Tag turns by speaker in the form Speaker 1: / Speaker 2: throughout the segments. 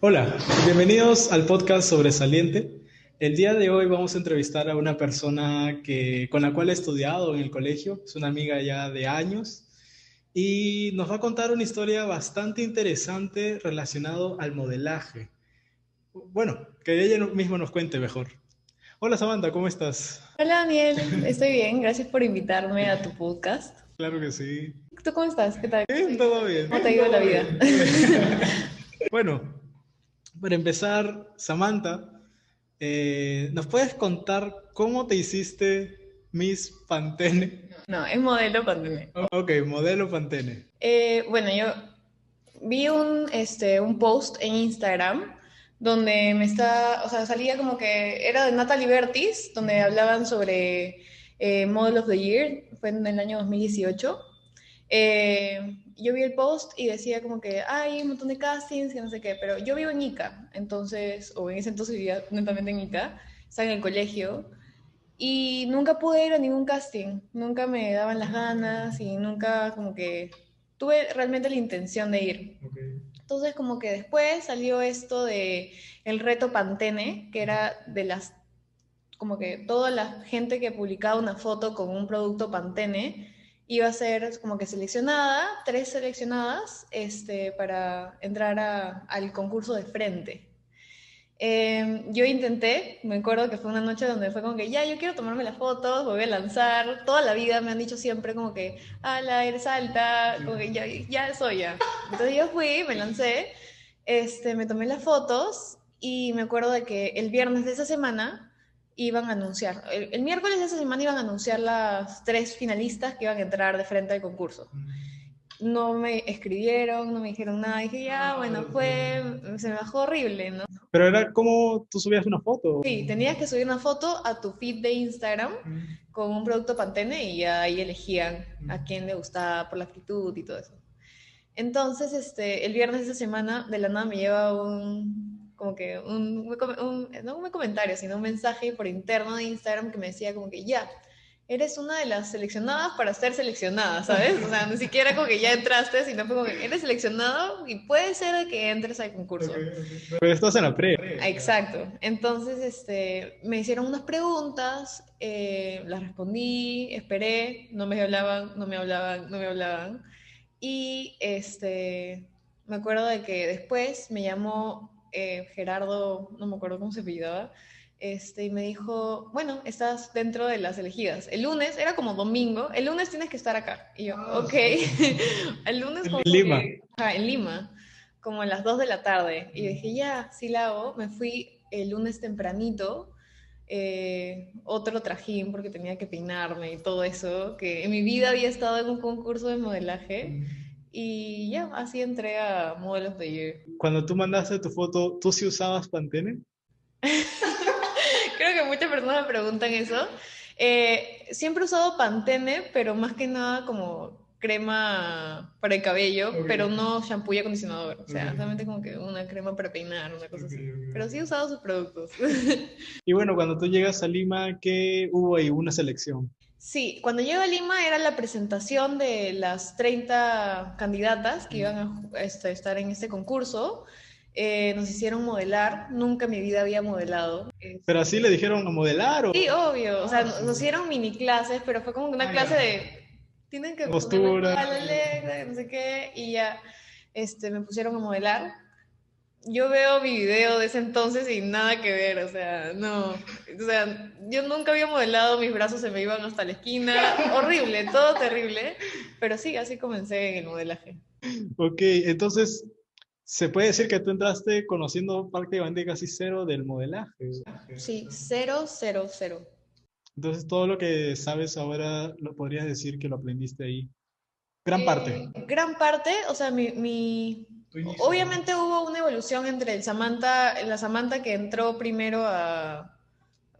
Speaker 1: Hola, bienvenidos al podcast Sobresaliente. El día de hoy vamos a entrevistar a una persona que, con la cual he estudiado en el colegio, es una amiga ya de años, y nos va a contar una historia bastante interesante relacionado al modelaje. Bueno, que ella mismo nos cuente mejor. Hola Samantha, ¿cómo estás?
Speaker 2: Hola Daniel, estoy bien, gracias por invitarme a tu podcast.
Speaker 1: Claro que sí.
Speaker 2: ¿Tú cómo estás? ¿Qué tal?
Speaker 1: Bien, todo bien.
Speaker 2: ¿Cómo te ha ido la vida?
Speaker 1: bueno, para empezar, Samantha, eh, ¿nos puedes contar cómo te hiciste Miss Pantene?
Speaker 2: No, es modelo Pantene.
Speaker 1: Ok, modelo Pantene.
Speaker 2: Eh, bueno, yo vi un, este, un post en Instagram donde me está, o sea, salía como que era de Natalie Bertis, donde hablaban sobre eh, Model of the Year, fue en el año 2018. Eh, yo vi el post y decía como que hay un montón de castings y no sé qué, pero yo vivo en Ica, entonces, o en ese entonces vivía netamente en Ica, estaba en el colegio y nunca pude ir a ningún casting, nunca me daban las ganas y nunca como que tuve realmente la intención de ir. Entonces como que después salió esto de el reto Pantene, que era de las, como que toda la gente que publicaba una foto con un producto Pantene iba a ser como que seleccionada, tres seleccionadas, este, para entrar al concurso de frente. Em, yo intenté, me acuerdo que fue una noche donde fue como que ya, yo quiero tomarme las fotos, voy a lanzar. Toda la vida me han dicho siempre como que, ala, eres alta, como que ya, ya soy ya. Entonces yo fui, me lancé, este, me tomé las fotos y me acuerdo de que el viernes de esa semana iban a anunciar, el, miércoles de esa semana iban a anunciar las tres finalistas que iban a entrar de frente al concurso no me escribieron, no me dijeron nada. Dije, ya, bueno, fue, se me bajó horrible, ¿no?
Speaker 1: Pero era como tú subías una foto.
Speaker 2: Sí, tenías que subir una foto a tu feed de Instagram con un producto Pantene y ahí elegían a quién le gustaba por la actitud y todo eso. Entonces, este, el viernes de esa semana, de la nada me lleva un, como que un, un, no un comentario, sino un mensaje por interno de Instagram que me decía como que ya, eres una de las seleccionadas para ser seleccionada, ¿sabes? O sea, ni siquiera como que ya entraste, sino como que eres seleccionado y puede ser que entres al concurso.
Speaker 1: Pero estás en la pre.
Speaker 2: Exacto. Entonces, este, me hicieron unas preguntas, eh, las respondí, esperé, no me hablaban, no me hablaban, no me hablaban. Y este, me acuerdo de que después me llamó eh, Gerardo, no me acuerdo cómo se pidaba, este, y me dijo, bueno, estás dentro de las elegidas. El lunes, era como domingo, el lunes tienes que estar acá. Y yo, ah, ok. el lunes
Speaker 1: como en Lima.
Speaker 2: en Lima, como a las 2 de la tarde. Y dije, ya, sí la hago. Me fui el lunes tempranito, eh, otro trajín porque tenía que peinarme y todo eso, que en mi vida había estado en un concurso de modelaje. Y ya, así entré a Modelos de Year.
Speaker 1: Cuando tú mandaste tu foto, ¿tú sí usabas Pantene?
Speaker 2: Creo que muchas personas me preguntan eso. Eh, siempre he usado Pantene, pero más que nada como crema para el cabello, pero no shampoo y acondicionador. O sea, solamente como que una crema para peinar, una cosa así. Pero sí he usado sus productos.
Speaker 1: y bueno, cuando tú llegas a Lima, ¿qué hubo ahí? Una selección.
Speaker 2: Sí, cuando llego a Lima era la presentación de las 30 candidatas que iban a este, estar en este concurso. Eh, nos hicieron modelar, nunca en mi vida había modelado.
Speaker 1: Pero así le dijeron a modelar o...
Speaker 2: Sí, obvio, o sea, nos hicieron mini clases, pero fue como una ah, clase de... Tienen que... Postura. no sé qué, y ya este, me pusieron a modelar. Yo veo mi video de ese entonces y nada que ver, o sea, no, o sea, yo nunca había modelado, mis brazos se me iban hasta la esquina, horrible, todo terrible, pero sí, así comencé en el modelaje.
Speaker 1: Ok, entonces se puede decir que tú entraste conociendo prácticamente casi cero del modelaje.
Speaker 2: Sí, cero, cero, cero.
Speaker 1: Entonces todo lo que sabes ahora lo podrías decir que lo aprendiste ahí. Gran parte.
Speaker 2: Eh, gran parte, o sea, mi, mi... obviamente hubo una evolución entre el Samantha, la Samantha que entró primero a,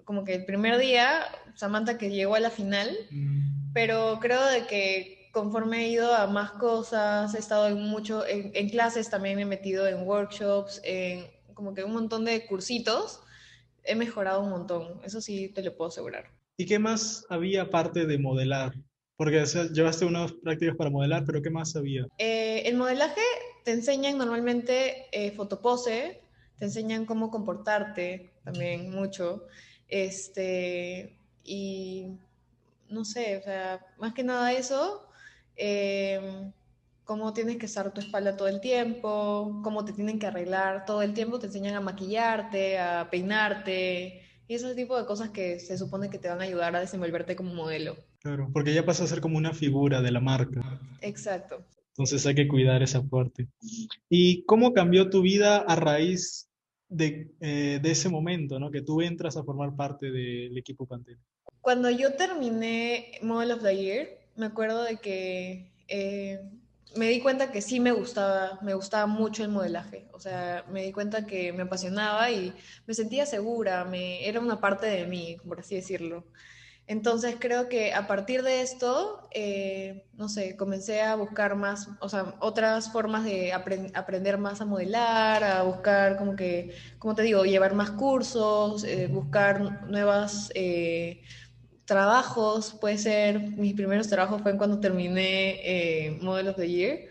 Speaker 2: como que el primer día, Samantha que llegó a la final, mm. pero creo de que conforme he ido a más cosas, he estado en mucho, en, clases también me he metido en workshops, en como que un montón de cursitos, he mejorado un montón, eso sí te lo puedo asegurar.
Speaker 1: ¿Y qué más había aparte de modelar? Porque llevaste unas prácticas para modelar, pero ¿qué más había?
Speaker 2: Eh, el modelaje te enseñan normalmente eh, fotopose, te enseñan cómo comportarte también mucho. Este, y no sé, o sea, más que nada eso, eh, cómo tienes que estar tu espalda todo el tiempo, cómo te tienen que arreglar todo el tiempo, te enseñan a maquillarte, a peinarte, y ese tipo de cosas que se supone que te van a ayudar a desenvolverte como modelo.
Speaker 1: Claro, porque ya pasa a ser como una figura de la marca.
Speaker 2: Exacto.
Speaker 1: Entonces hay que cuidar esa parte. ¿Y cómo cambió tu vida a raíz de, eh, de ese momento, ¿no? Que tú entras a formar parte del equipo Pantene.
Speaker 2: Cuando yo terminé Model of the Year, me acuerdo de que eh, me di cuenta que sí me gustaba, me gustaba mucho el modelaje. O sea, me di cuenta que me apasionaba y me sentía segura, me, era una parte de mí, por así decirlo. Entonces creo que a partir de esto, eh, no sé, comencé a buscar más, o sea, otras formas de aprender más a modelar, a buscar como que, como te digo, llevar más cursos, eh, buscar nuevas eh, trabajos. Puede ser, mis primeros trabajos fue cuando terminé Model of the Year.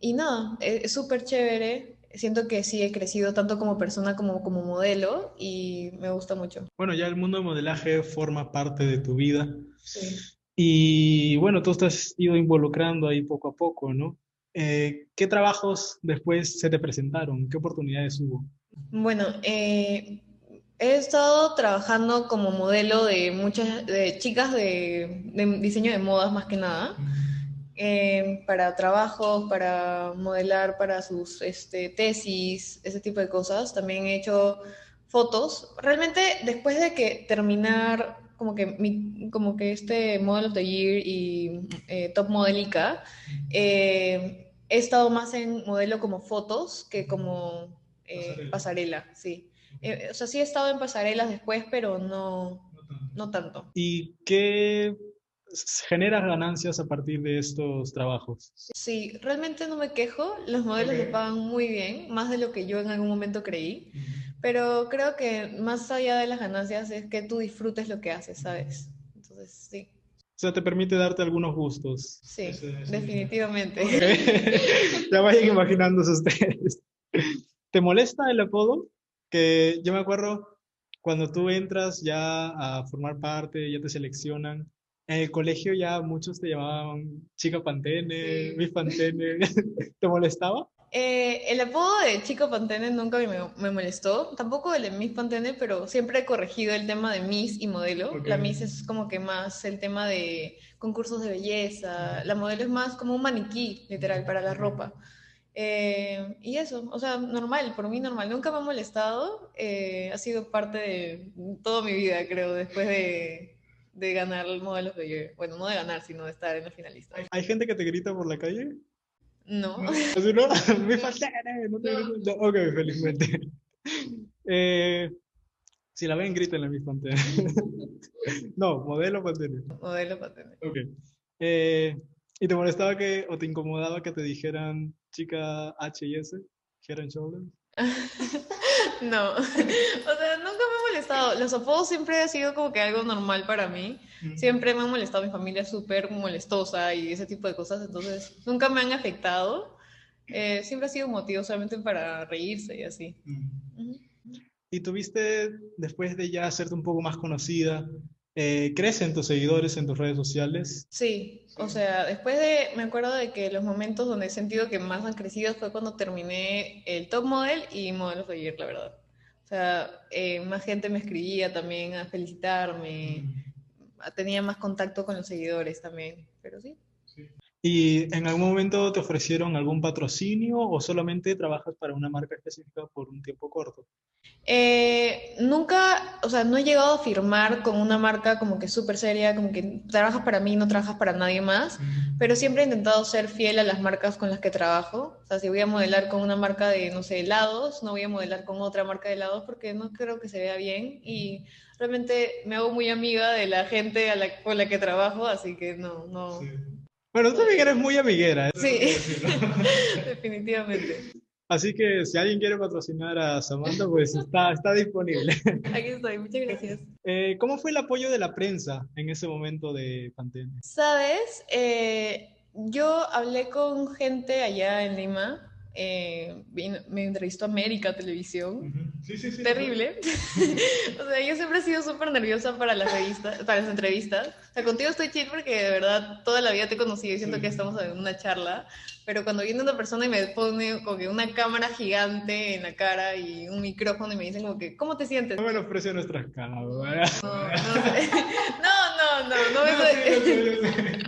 Speaker 2: y nada, es súper chévere siento que sí he crecido tanto como persona como como modelo y me gusta mucho.
Speaker 1: Bueno, ya el mundo del modelaje forma parte de tu vida. Sí. Y bueno, tú te has ido involucrando ahí poco a poco, ¿no? Eh, ¿Qué trabajos después se te presentaron? ¿Qué oportunidades hubo?
Speaker 2: Bueno, eh, he estado trabajando como modelo de muchas de chicas de, de diseño de modas más que nada. Eh, para trabajos, para modelar para sus este, tesis, ese tipo de cosas. También he hecho fotos. Realmente después de que terminar como que, mi, como que este Model of the Year y eh, Top Modelica, eh, he estado más en modelo como fotos que como pasarela. pasarela, sí. o sea, sí he estado en pasarelas después, pero no, no tanto.
Speaker 1: ¿Y qué generas ganancias a partir de estos trabajos.
Speaker 2: Sí, realmente no me quejo, los modelos okay. pagan muy bien, más de lo que yo en algún momento creí, pero creo que más allá de las ganancias es que tú disfrutes lo que haces, ¿sabes? Entonces, sí.
Speaker 1: O sea, te permite darte algunos gustos.
Speaker 2: Sí, definitivamente.
Speaker 1: ya vayan imaginándose ustedes. ¿Te molesta el apodo? Que yo me acuerdo cuando tú entras ya a formar parte, ya te seleccionan, en el colegio ya muchos te llamaban chica Pantene, Miss Pantene. ¿Te molestaba?
Speaker 2: Eh, el apodo de Chico Pantene nunca me, me, molestó, tampoco el de Miss Pantene, pero siempre he corregido el tema de Miss y modelo. La Miss es como que más el tema de concursos de belleza, la modelo es más como un maniquí, literal, para la ropa. Eh, y eso, o sea, normal, por mí normal, nunca me ha molestado, eh, ha sido parte de toda mi vida, creo, después de, de ganar el modelo que yo, bueno, no de ganar, sino de estar en la finalista.
Speaker 1: ¿Hay gente que te grita por la calle?
Speaker 2: No.
Speaker 1: ¿Así no? Me falta, no te no. No, ok, felizmente. Eh, si la ven, griten la misma No, modelo Pantene.
Speaker 2: Modelo Pantene.
Speaker 1: Ok. Eh, ¿Y te molestaba que, o te incomodaba que te dijeran chica H y S? Head and Shoulders.
Speaker 2: No, o sea, molestado. Los apodos siempre ha sido como que algo normal para mí. Siempre me ha molestado mi familia súper molestosa y ese tipo de cosas, entonces nunca me han afectado. Eh, siempre ha sido motivo solamente para reírse y así.
Speaker 1: ¿Y tuviste, después de ya hacerte un poco más conocida, eh, ¿Crecen tus seguidores en tus redes sociales?
Speaker 2: Sí, o sea, después de, me acuerdo de que los momentos donde he sentido que más han crecido fue cuando terminé el Top Model y Model of the Year, la verdad. O sea, eh, más gente me escribía también a felicitarme, tenía más contacto con los seguidores también, pero sí.
Speaker 1: ¿Y en algún momento te ofrecieron algún patrocinio o solamente trabajas para una marca específica por un tiempo corto?
Speaker 2: Eh, nunca, o sea, no he llegado a firmar con una marca como que súper seria, como que trabajas para mí, no trabajas para nadie más, pero siempre he intentado ser fiel a las marcas con las que trabajo. O sea, si voy a modelar con una marca de, no sé, helados, no voy a modelar con otra marca de helados porque no creo que se vea bien y realmente me hago muy amiga de la gente a la, con la que trabajo, así que no, no.
Speaker 1: Bueno, tú también eres muy amiguera.
Speaker 2: Sí, definitivamente.
Speaker 1: Así que si alguien quiere patrocinar a Samantha, pues está, está disponible.
Speaker 2: Aquí estoy, muchas gracias.
Speaker 1: Eh, ¿Cómo fue el apoyo de la prensa en ese momento de pandemia?
Speaker 2: Sabes, eh, yo hablé con gente allá en Lima eh, me entrevistó América Televisión. sí, sí, sí, Terrible. o sea, yo siempre he sido súper nerviosa para las revistas, para las entrevistas. O sea, contigo estoy chill porque de verdad toda la vida te he conocido y siento que estamos en una charla. Pero cuando viene una persona y me pone como que una cámara gigante en la cara y un micrófono y me dicen como que, ¿cómo te sientes?
Speaker 1: No me lo ofrece nuestras
Speaker 2: cámaras. No, no, no, no, no, me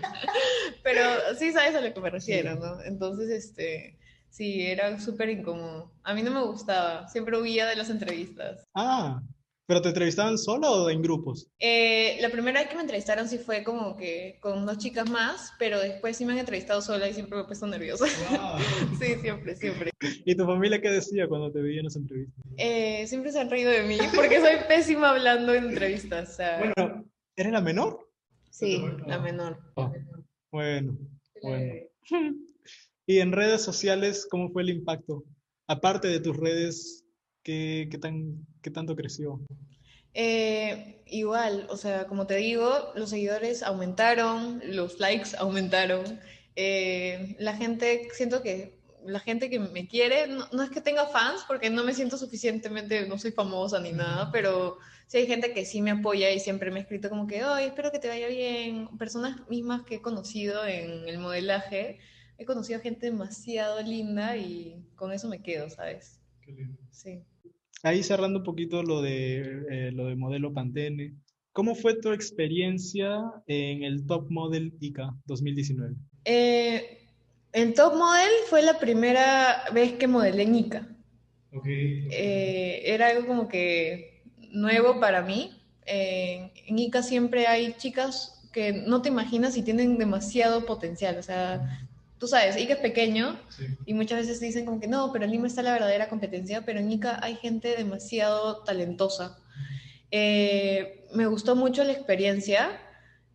Speaker 2: Pero sí sabes a lo que me refiero, ¿no? Entonces, este Sí, era súper incómodo. A mí no me gustaba, siempre huía de las entrevistas.
Speaker 1: Ah, ¿pero te entrevistaban solo o en grupos?
Speaker 2: Eh, la primera vez que me entrevistaron sí fue como que con dos chicas más, pero después sí me han entrevistado sola y siempre me he puesto nerviosa. sí, siempre, siempre.
Speaker 1: ¿Y tu familia qué decía cuando te veían en las entrevistas?
Speaker 2: Eh, siempre se han reído de mí porque soy pésima hablando en entrevistas.
Speaker 1: Bueno, ¿eres la menor?
Speaker 2: Sí, la menor.
Speaker 1: Ah, bueno, bueno. Y en redes sociales, ¿cómo fue el impacto? Aparte de tus redes, ¿qué, qué tan, qué tanto creció?
Speaker 2: Eh, igual, o sea, como te digo, los seguidores aumentaron, los likes aumentaron. Eh, la gente, siento que la gente que me quiere, no, es que tenga fans, porque no me siento suficientemente, no soy famosa ni nada, pero sí hay gente que sí me apoya y siempre me ha escrito como que, ay, espero que te vaya bien. Personas mismas que he conocido en el modelaje he conocido gente demasiado linda y con eso me quedo, ¿sabes? Qué lindo. Sí.
Speaker 1: Ahí cerrando un poquito lo de, eh, lo de modelo Pantene, ¿cómo fue tu experiencia en el Top Model ICA 2019?
Speaker 2: Eh, en Top Model fue la primera vez que modelé en ICA. Okay. Eh, era algo como que nuevo para mí. en ICA siempre hay chicas que no te imaginas y tienen demasiado potencial. O sea, tú sabes, Ica es pequeño y muchas veces dicen como que no, pero en Lima está la verdadera competencia, pero en Ica hay gente demasiado talentosa. Eh, me gustó mucho la experiencia.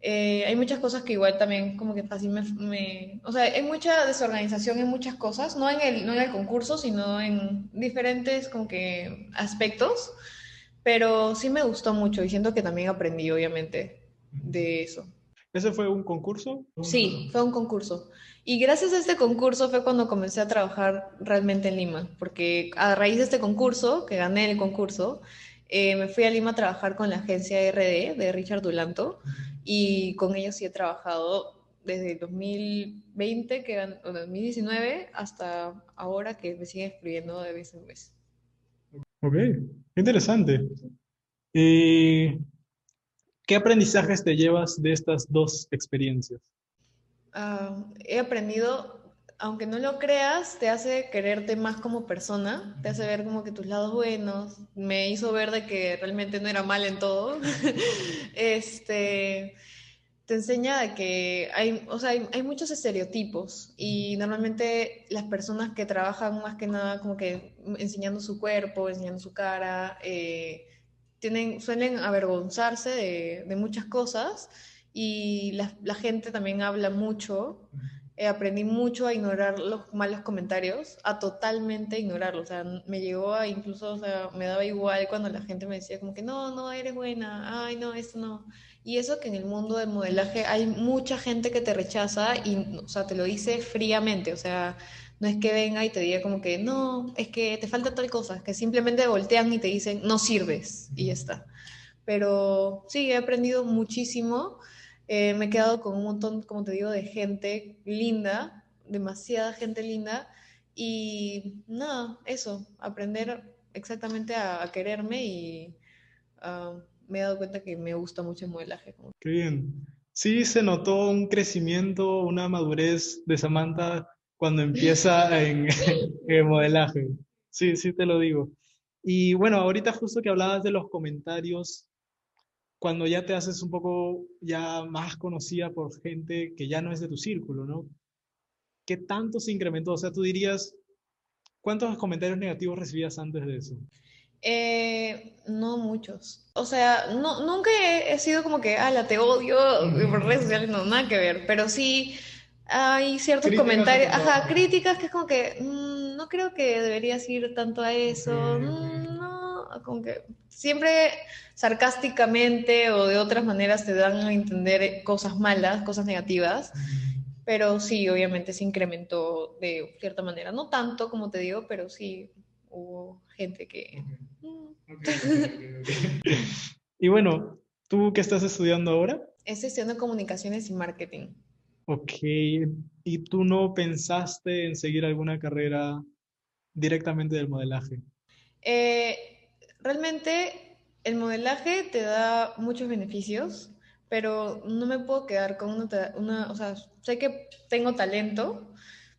Speaker 2: Eh, hay muchas cosas que igual también como que fácil me, O sea, hay mucha desorganización en muchas cosas, no en, el, no en el concurso, sino en diferentes como que aspectos, pero sí me gustó mucho y siento que también aprendí obviamente de eso.
Speaker 1: ¿Ese fue un concurso?
Speaker 2: Sí, fue un concurso. Y gracias a este concurso fue cuando comencé a trabajar realmente en Lima, porque a raíz de este concurso, que gané el concurso, eh, me fui a Lima a trabajar con la agencia RD de Richard Dulanto y con ellos sí he trabajado desde 2020, que 2019, hasta ahora que me siguen escribiendo de vez en vez.
Speaker 1: Ok, interesante. ¿Y qué aprendizajes te llevas de estas dos experiencias?
Speaker 2: Ah, he aprendido, aunque no lo creas, te hace quererte más como persona, te hace ver como que tus lados buenos, me hizo ver de que realmente no era mal en todo. este, te enseña de que hay, o sea, hay, muchos estereotipos y normalmente las personas que trabajan más que nada como que enseñando su cuerpo, enseñando su cara, eh, tienen, suelen avergonzarse de, de muchas cosas y la, gente también habla mucho. Eh, aprendí mucho a ignorar los malos comentarios, a totalmente ignorarlos. O sea, me llegó a incluso, o sea, me daba igual cuando la gente me decía como que no, no, eres buena, ay, no, esto no. Y eso que en el mundo del modelaje hay mucha gente que te rechaza y, o sea, te lo dice fríamente. O sea, no es que venga y te diga como que no, es que te falta tal cosa, que simplemente voltean y te dicen no sirves y ya está. Pero sí, he aprendido muchísimo eh, me he quedado con un montón, como te digo, de gente linda, demasiada gente linda. Y nada, eso, aprender exactamente a, quererme y ah, me he dado cuenta que me gusta mucho el modelaje.
Speaker 1: Qué bien. Sí, se notó un crecimiento, una madurez de Samantha cuando empieza en, en modelaje. Sí, sí te lo digo. Y bueno, ahorita justo que hablabas de los comentarios cuando ya te haces un poco ya más conocida por gente que ya no es de tu círculo, ¿no? ¿Qué tanto se incrementó? O sea, tú dirías, ¿cuántos comentarios negativos recibías antes de eso?
Speaker 2: Eh, no muchos. O sea, no, nunca he, sido como que, la te odio por redes sociales, no, nada que ver, pero sí hay ciertos comentarios, ajá, críticas que es como que, mm, no creo que deberías ir tanto a eso, mm, no, como que siempre sarcásticamente o de otras maneras te dan a entender cosas malas, cosas negativas, pero sí, obviamente se incrementó de cierta manera, no tanto como te digo, pero sí hubo gente que... Mm.
Speaker 1: y bueno, ¿tú qué estás estudiando ahora?
Speaker 2: Estoy estudiando comunicaciones y marketing.
Speaker 1: Ok, ¿y tú no pensaste en seguir alguna carrera directamente del modelaje?
Speaker 2: Eh, realmente el modelaje te da muchos beneficios, pero no me puedo quedar con una, una, o sea, sé que tengo talento,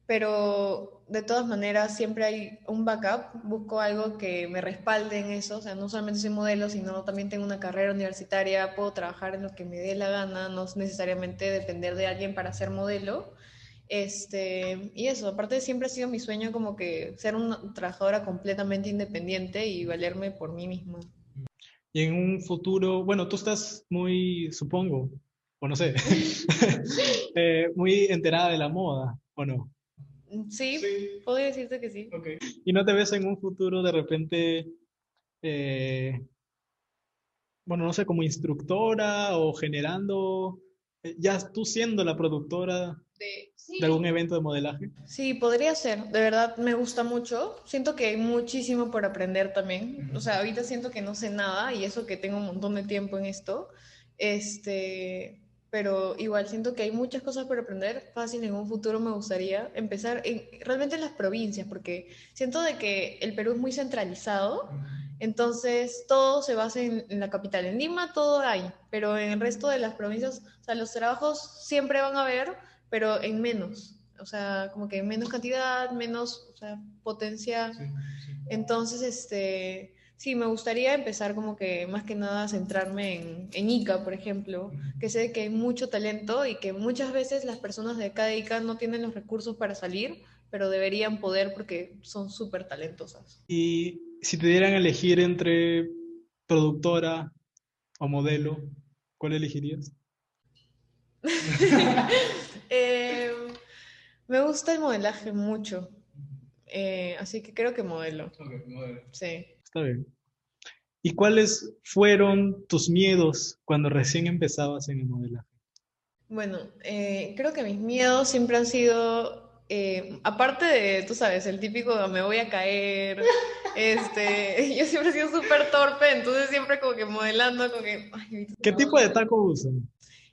Speaker 2: pero de todas maneras siempre hay un backup, busco algo que me respalde en eso, o sea, no solamente soy modelo, sino también tengo una carrera universitaria, puedo trabajar en lo que me dé la gana, no necesariamente depender de alguien para ser modelo. Este, y eso, aparte siempre ha sido mi sueño como que ser una trabajadora completamente independiente y valerme por mí misma.
Speaker 1: Y en un futuro, bueno, tú estás muy, supongo, o no sé, eh, muy enterada de la moda, ¿o no?
Speaker 2: Sí, podría decirte que sí.
Speaker 1: ¿Y no te ves en un futuro de repente, eh, bueno, no sé, como instructora o generando, eh, ya tú siendo la productora de, algún evento de modelaje?
Speaker 2: Sí, podría ser. De verdad me gusta mucho. Siento que hay muchísimo por aprender también. O sea, ahorita siento que no sé nada y eso que tengo un montón de tiempo en esto. Este, pero igual siento que hay muchas cosas por aprender. Fácil, en un futuro me gustaría empezar en, realmente en las provincias, porque siento de que el Perú es muy centralizado, entonces todo se basa en, la capital. En Lima todo hay, pero en el resto de las provincias, o sea, los trabajos siempre van a haber, pero en menos. O sea, como que en menos cantidad, menos o sea, potencia. Entonces, este Sí, me gustaría empezar como que más que nada centrarme en, en ICA, por ejemplo, que sé que hay mucho talento y que muchas veces las personas de acá de ICA no tienen los recursos para salir, pero deberían poder porque son súper talentosas.
Speaker 1: Y si te dieran a elegir entre productora o modelo, ¿cuál elegirías?
Speaker 2: Eh, me gusta el modelaje mucho, eh, así que creo que modelo. modelo. Sí.
Speaker 1: Está bien. ¿Y cuáles fueron tus miedos cuando recién empezabas en el modelaje?
Speaker 2: Bueno, eh, creo que mis miedos siempre han sido, eh, aparte de, tú sabes, el típico me voy a caer, este, yo siempre he sido súper torpe, entonces siempre como que modelando, como que...
Speaker 1: ¿Qué tipo de taco usan?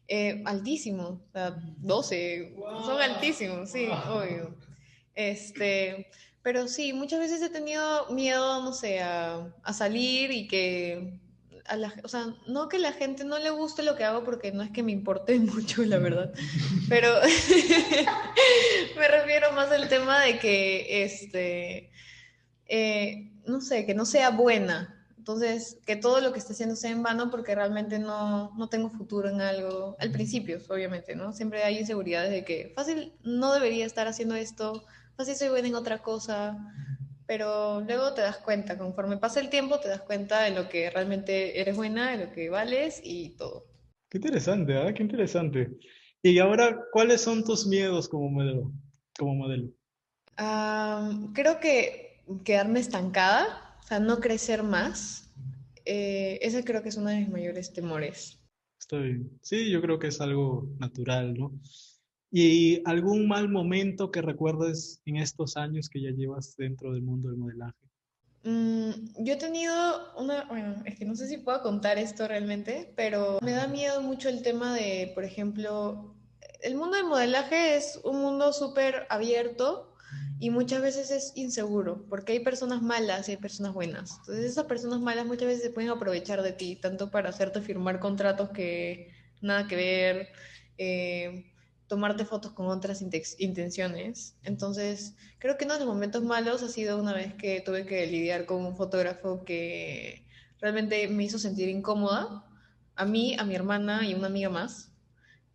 Speaker 2: Eh, altísimo, o sea, 12, son altísimos, sí, obvio. Este, pero sí, muchas veces he tenido miedo, no sé, a, salir y que a la, o sea, no que la gente no le guste lo que hago porque no es que me importe mucho, la verdad, pero me refiero más al tema de que, este, eh, no sé, que no sea buena. Entonces, que todo lo que esté haciendo sea en vano porque realmente no, no tengo futuro en algo. Al principio, obviamente, ¿no? Siempre hay inseguridades de que fácil no debería estar haciendo esto así soy buena en otra cosa, pero luego te das cuenta, conforme pasa el tiempo, te das cuenta de lo que realmente eres buena, de lo que vales y todo.
Speaker 1: Qué interesante, ¿ah? Qué interesante. Y ahora, ¿cuáles son tus miedos como modelo? Como modelo?
Speaker 2: creo que quedarme estancada, o sea, no crecer más. Eh, ese creo que es uno de mis mayores temores.
Speaker 1: Está bien. Sí, yo creo que es algo natural, ¿no? ¿Y algún mal momento que recuerdes en estos años que ya llevas dentro del mundo del modelaje?
Speaker 2: Mm, yo he tenido una, bueno, es que no sé si puedo contar esto realmente, pero me da miedo mucho el tema de, por ejemplo, el mundo del modelaje es un mundo súper abierto y muchas veces es inseguro, porque hay personas malas y hay personas buenas. Entonces esas personas malas muchas veces se pueden aprovechar de ti, tanto para hacerte firmar contratos que nada que ver. Eh, tomarte fotos con otras intenciones. Entonces, creo que uno de los momentos malos ha sido una vez que tuve que lidiar con un fotógrafo que realmente me hizo sentir incómoda, a mí, a mi hermana y una amiga más.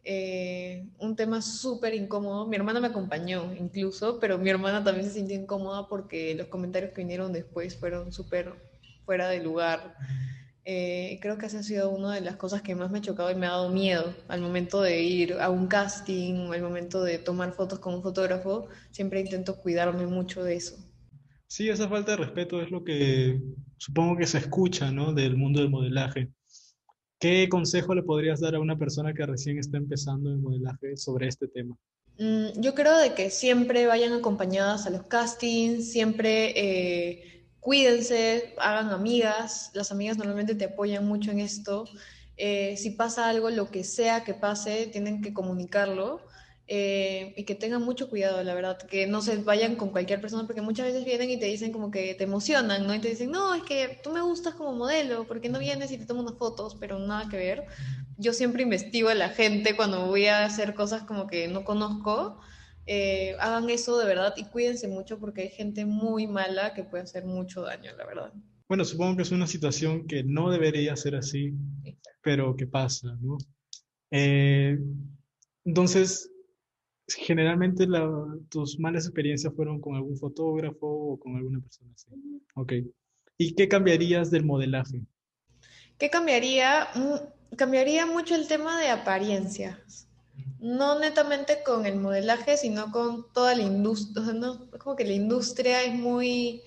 Speaker 2: Eh, un tema súper incómodo. Mi hermana me acompañó incluso, pero mi hermana también se sintió incómoda porque los comentarios que vinieron después fueron súper fuera de lugar. Eh, creo que esa ha sido una de las cosas que más me ha chocado y me ha dado miedo al momento de ir a un casting o al momento de tomar fotos con un fotógrafo. Siempre intento cuidarme mucho de eso.
Speaker 1: Sí, esa falta de respeto es lo que supongo que se escucha, ¿no? Del mundo del modelaje. ¿Qué consejo le podrías dar a una persona que recién está empezando en modelaje sobre este tema?
Speaker 2: Mm, yo creo de que siempre vayan acompañadas a los castings, siempre eh, cuídense, hagan amigas. Las amigas normalmente te apoyan mucho en esto. Eh, si pasa algo, lo que sea que pase, tienen que comunicarlo. Eh, y que tengan mucho cuidado, la verdad, que no se vayan con cualquier persona, porque muchas veces vienen y te dicen como que te emocionan, ¿no? Y te dicen, no, es que tú me gustas como modelo, ¿por qué no vienes y te tomo unas fotos? Pero nada que ver. Yo siempre investigo a la gente cuando voy a hacer cosas como que no conozco. Eh, hagan eso de verdad y cuídense mucho porque hay gente muy mala que puede hacer mucho daño, la verdad.
Speaker 1: Bueno, supongo que es una situación que no debería ser así, pero que pasa, ¿no? Eh, entonces, generalmente tus malas experiencias fueron con algún fotógrafo o con alguna persona así. Ok. ¿Y qué cambiarías del modelaje?
Speaker 2: ¿Qué cambiaría? Mm, cambiaría mucho el tema de apariencias. No netamente con el modelaje, sino con toda la industria. no, como que la industria es muy,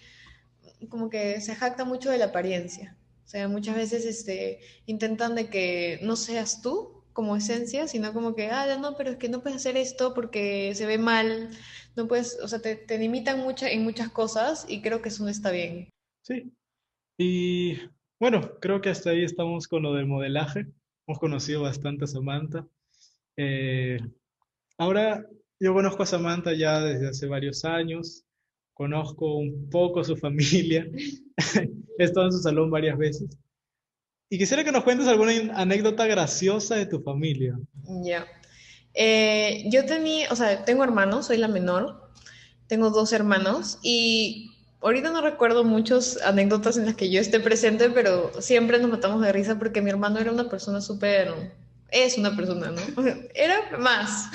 Speaker 2: como que se jacta mucho de la apariencia. O sea, muchas veces este, intentan de que no seas tú, como esencia, sino como que, ah, no, pero es que no puedes hacer esto porque se ve mal, no puedes, o sea, te, te limitan mucha, en muchas cosas y creo que eso no está bien.
Speaker 1: Sí. Y bueno, creo que hasta ahí estamos con lo del modelaje. Hemos conocido bastante a Samantha. Eh, ahora yo conozco a Samantha ya desde hace varios años. Conozco un poco su familia. He estado en su salón varias veces. Y quisiera que nos cuentes alguna anécdota graciosa de tu familia.
Speaker 2: Ya. Eh, yo tenía, o sea, tengo hermanos, soy la menor, tengo dos hermanos y ahorita no recuerdo muchas anécdotas en las que yo esté presente, pero siempre nos matamos de risa porque mi hermano era una persona súper, es una persona, ¿no? Era más,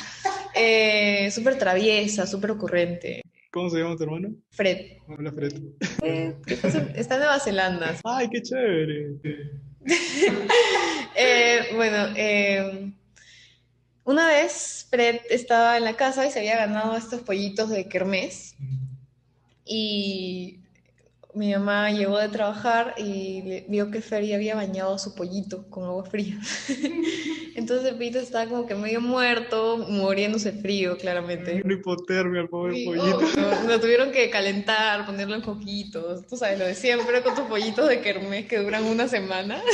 Speaker 2: eh, súper traviesa, súper ocurrente.
Speaker 1: ¿Cómo se llama tu hermano?
Speaker 2: Fred.
Speaker 1: Hola, Fred.
Speaker 2: Eh, está en Nueva Zelanda.
Speaker 1: Ay, qué chévere.
Speaker 2: Eh, bueno, eh, una vez Fred estaba en la casa y se había ganado estos pollitos de kermés. Y mi mamá llegó de trabajar y vio que Fer había bañado a su pollito con agua fría. Entonces el pollito estaba como que medio muerto, muriéndose frío, claramente.
Speaker 1: Una hipotermia al pobre pollito.
Speaker 2: lo tuvieron que calentar, ponerlo en coquitos. Tú sabes, lo de siempre con tus pollitos de kermés que duran una semana.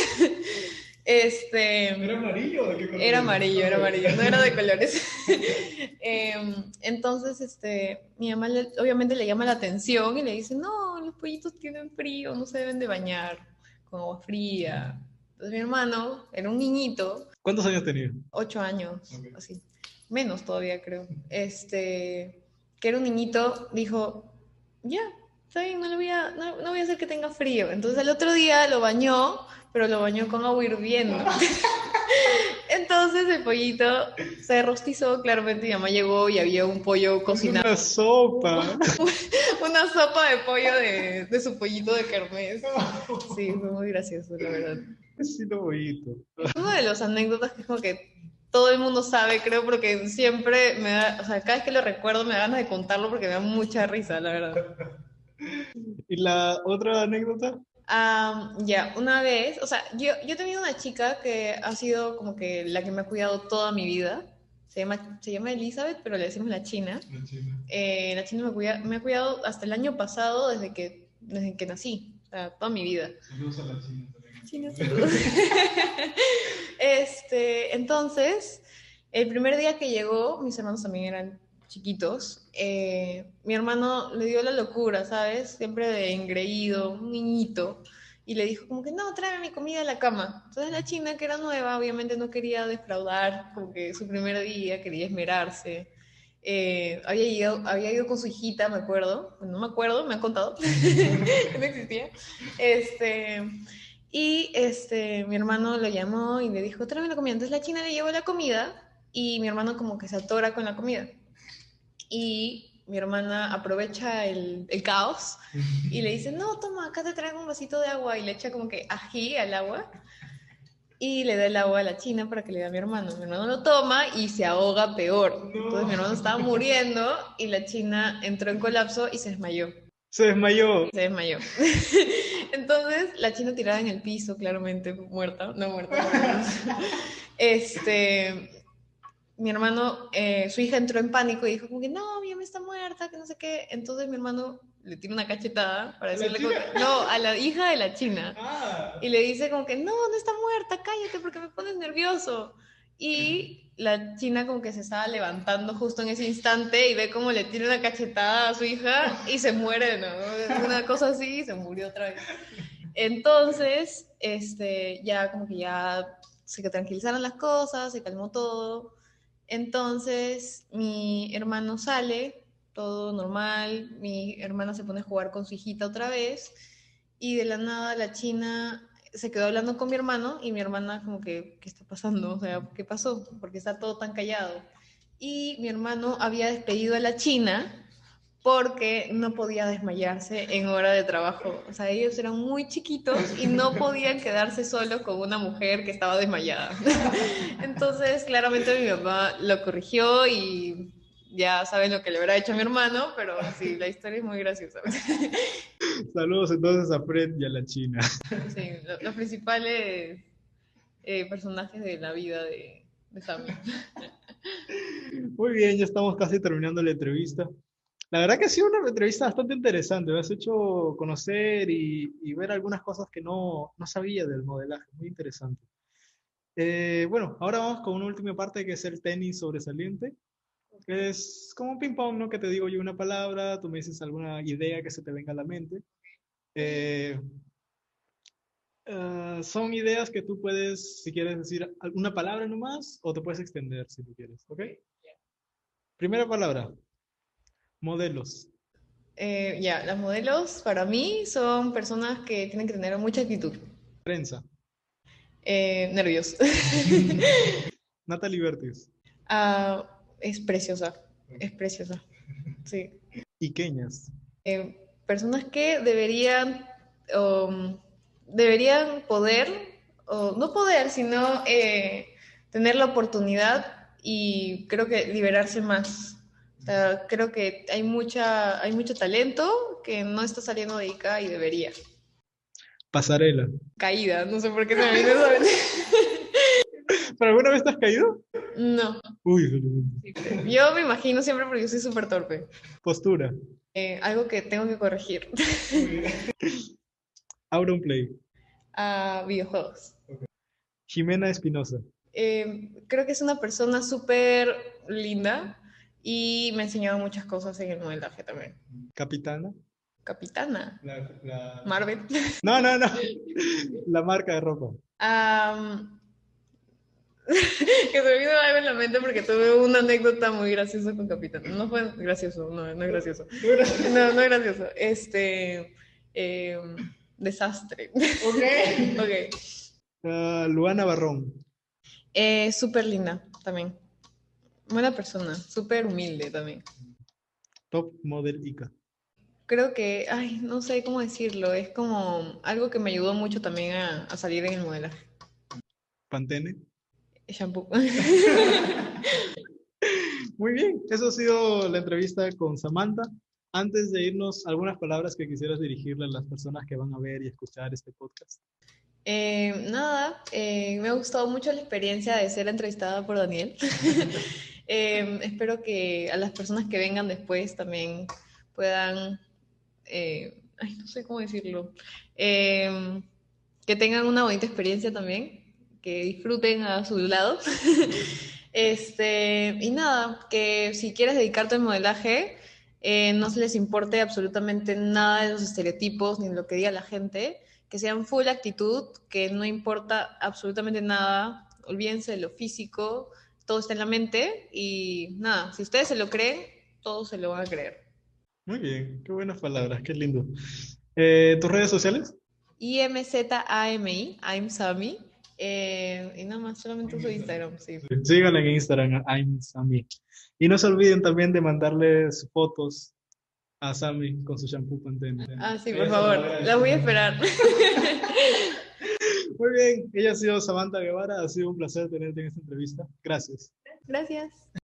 Speaker 2: Este,
Speaker 1: ¿Era amarillo de qué color?
Speaker 2: Era amarillo, era amarillo, no era de colores. Em, entonces, este, mi mamá obviamente le llama la atención y le dice, no, los pollitos tienen frío, no se deben de bañar con agua fría. Entonces mi hermano era un niñito.
Speaker 1: ¿Cuántos años tenía?
Speaker 2: Ocho años, así. Menos todavía, creo. Este, que era un niñito, dijo, ya, está bien, no, le voy a, no, no voy a hacer que tenga frío. Entonces el otro día lo bañó pero lo bañó con agua hirviendo. Entonces el pollito se rostizó, claramente mi mamá llegó y había un pollo cocinado.
Speaker 1: Una sopa.
Speaker 2: Una sopa de pollo de, de, su pollito de kermés. Sí, fue muy gracioso, la verdad.
Speaker 1: Sí, lo pollito.
Speaker 2: Uno de los anécdotas que es como que todo el mundo sabe, creo, porque siempre me da, o sea, cada vez que lo recuerdo me da ganas de contarlo porque me da mucha risa, la verdad.
Speaker 1: ¿Y la otra anécdota?
Speaker 2: Ya, una vez, o sea, yo, yo he tenido una chica que ha sido como que la que me ha cuidado toda mi vida. Se llama, se llama Elizabeth, pero le decimos la China.
Speaker 1: La China.
Speaker 2: Eh, la China me, me, ha cuidado hasta el año pasado, desde que, desde que nací, o sea, toda mi vida.
Speaker 1: Saludos a la China también.
Speaker 2: China, saludos. este, entonces, el primer día que llegó, mis hermanos también eran chiquitos, eh, mi hermano le dio la locura, ¿sabes? Siempre de engreído, un niñito, y le dijo como que no, tráeme mi comida a la cama. Entonces la china, que era nueva, obviamente no quería defraudar, como que su primer día quería esmerarse. Eh, había, ido, había ido con su hijita, me acuerdo, no me acuerdo, me han contado, no existía. Este, y este, mi hermano lo llamó y le dijo, tráeme la comida. Entonces la china le llevó la comida y mi hermano como que se atora con la comida y mi hermana aprovecha el, el, caos y le dice, no, toma, acá te traigo un vasito de agua y le echa como que ají al agua y le da el agua a la china para que le dé a mi hermano. Mi hermano lo toma y se ahoga peor. Entonces mi hermano estaba muriendo y la china entró en colapso y se desmayó.
Speaker 1: Se desmayó.
Speaker 2: Se desmayó. Entonces, la china tirada en el piso, claramente muerta, no muerta. este, mi hermano, eh, su hija entró en pánico y dijo como que no, mi mamá está muerta, que no sé qué. Entonces mi hermano le tira una cachetada para decirle como que, no, a la hija de la china.
Speaker 1: Ah.
Speaker 2: Y le dice como que no, no está muerta, cállate porque me pones nervioso. Y la china como que se estaba levantando justo en ese instante y ve como le tira una cachetada a su hija y se muere, ¿no? Una cosa así y se murió otra vez. Entonces, este, ya como que ya se tranquilizaron las cosas, se calmó todo. Entonces, mi hermano sale, todo normal, mi hermana se pone a jugar con su hijita otra vez y de la nada la china se quedó hablando con mi hermano y mi hermana como que, ¿qué está pasando? O sea, ¿qué pasó? Porque está todo tan callado. Y mi hermano había despedido a la china porque no podía desmayarse en hora de trabajo. O sea, ellos eran muy chiquitos y no podían quedarse solos con una mujer que estaba desmayada. Entonces, claramente mi mamá lo corrigió y ya saben lo que le habrá hecho a mi hermano, pero sí, la historia es muy graciosa.
Speaker 1: Saludos entonces a Fred y a la China.
Speaker 2: Sí, lo- los principales eh, personajes de la vida de, de Sammy.
Speaker 1: Muy bien, ya estamos casi terminando la entrevista. La verdad que ha sido una entrevista bastante interesante. Me has hecho conocer y, y ver algunas cosas que no, no sabía del modelaje. Muy interesante. Eh, bueno, ahora vamos con una última parte que es el tenis sobresaliente. que Es como un ping-pong, ¿no? Que te digo yo una palabra, tú me dices alguna idea que se te venga a la mente. Eh, eh, son ideas que tú puedes, si quieres decir alguna palabra nomás, o te puedes extender si tú quieres, ¿ok? Primera palabra, modelos.
Speaker 2: Eh, ya, las modelos para mí son personas que tienen que tener mucha actitud.
Speaker 1: Prensa,
Speaker 2: Eh, nervios.
Speaker 1: Natalie Vertis.
Speaker 2: Ah, es preciosa, es preciosa. Sí.
Speaker 1: Iqueñas,
Speaker 2: Eh, personas que deberían, um, deberían poder, o no poder, sino eh, tener la oportunidad y creo que liberarse más. Sea, creo que hay mucha, hay mucho talento que no está saliendo de ICA y debería.
Speaker 1: pasarela.
Speaker 2: Caída, no sé por qué se me vino.
Speaker 1: ¿Pero alguna vez te has caído?
Speaker 2: No,
Speaker 1: Uy,
Speaker 2: yo me imagino siempre porque yo soy súper torpe.
Speaker 1: postura.
Speaker 2: Eh, algo que tengo que corregir.
Speaker 1: Auronplay.
Speaker 2: a videojuegos.
Speaker 1: Jimena Espinosa.
Speaker 2: Eh, creo que es una persona súper linda y me ha enseñado muchas cosas en el modelaje también.
Speaker 1: Capitana.
Speaker 2: Capitana,
Speaker 1: La, la-
Speaker 2: Marvel.
Speaker 1: No, no, no. La marca de ropa.
Speaker 2: Que se me vino algo en la mente porque tuve una anécdota muy graciosa con Capitana. No fue gracioso, no, no es gracioso. No, no es gracioso. Este. em, desastre. Ok.
Speaker 1: Ah, Luana Barrón.
Speaker 2: Eh, súper linda también. Buena persona, súper humilde también.
Speaker 1: Top Model Ica.
Speaker 2: Creo que, ay, no sé cómo decirlo, es como algo que me ayudó mucho también a, a salir en el modelaje.
Speaker 1: Pantene.
Speaker 2: Shampoo.
Speaker 1: Muy bien, eso ha sido la entrevista con Samantha. Antes de irnos, algunas palabras que quisieras dirigirle a las personas que van a ver y escuchar este podcast.
Speaker 2: Eh, nada, eh, me ha gustado mucho la experiencia de ser entrevistada por Daniel. Eh, espero que a las personas que vengan después también puedan, eh, ay, no sé cómo decirlo, eh, que tengan una bonita experiencia también, que disfruten a su lado. Este, y nada, que si quieres dedicarte al modelaje, eh, no se les importe absolutamente nada de los estereotipos ni de lo que diga la gente, que sean full actitud, que no importa absolutamente nada, olvídense de lo físico, todo está en la mente y nada, si ustedes se lo creen, todos se lo van a creer.
Speaker 1: Muy bien, qué buenas palabras, qué lindo. Eh, ¿tus redes sociales?
Speaker 2: IMZAMI, I'm Sami, eh, y nada más, solamente uso Instagram, sí.
Speaker 1: Síganla en Instagram, I'm Sammy. Y no se olviden también de mandarles fotos a Sammy con su shampoo Pantene.
Speaker 2: Ah, sí, por favor, las voy a esperar.
Speaker 1: Muy bien, ella ha sido Samantha Guevara, ha sido un placer tenerte en esta entrevista. Gracias.
Speaker 2: Gracias.